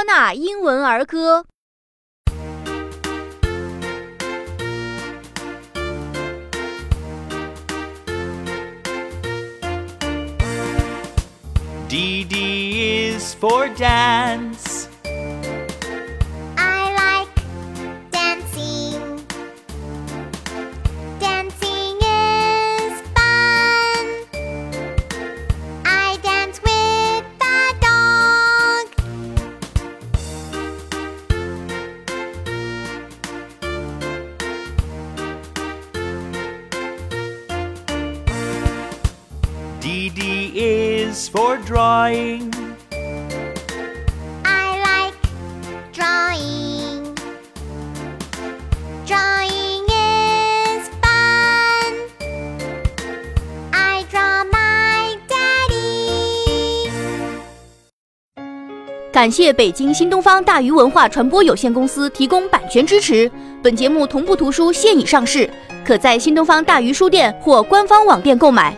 托纳英文儿歌》。D D is for dance. D D is for drawing. I like drawing. Drawing is fun. I draw my daddy. 感谢北京新东方大鱼文化传播有限公司提供版权支持。本节目同步图书现已上市，可在新东方大鱼书店或官方网店购买。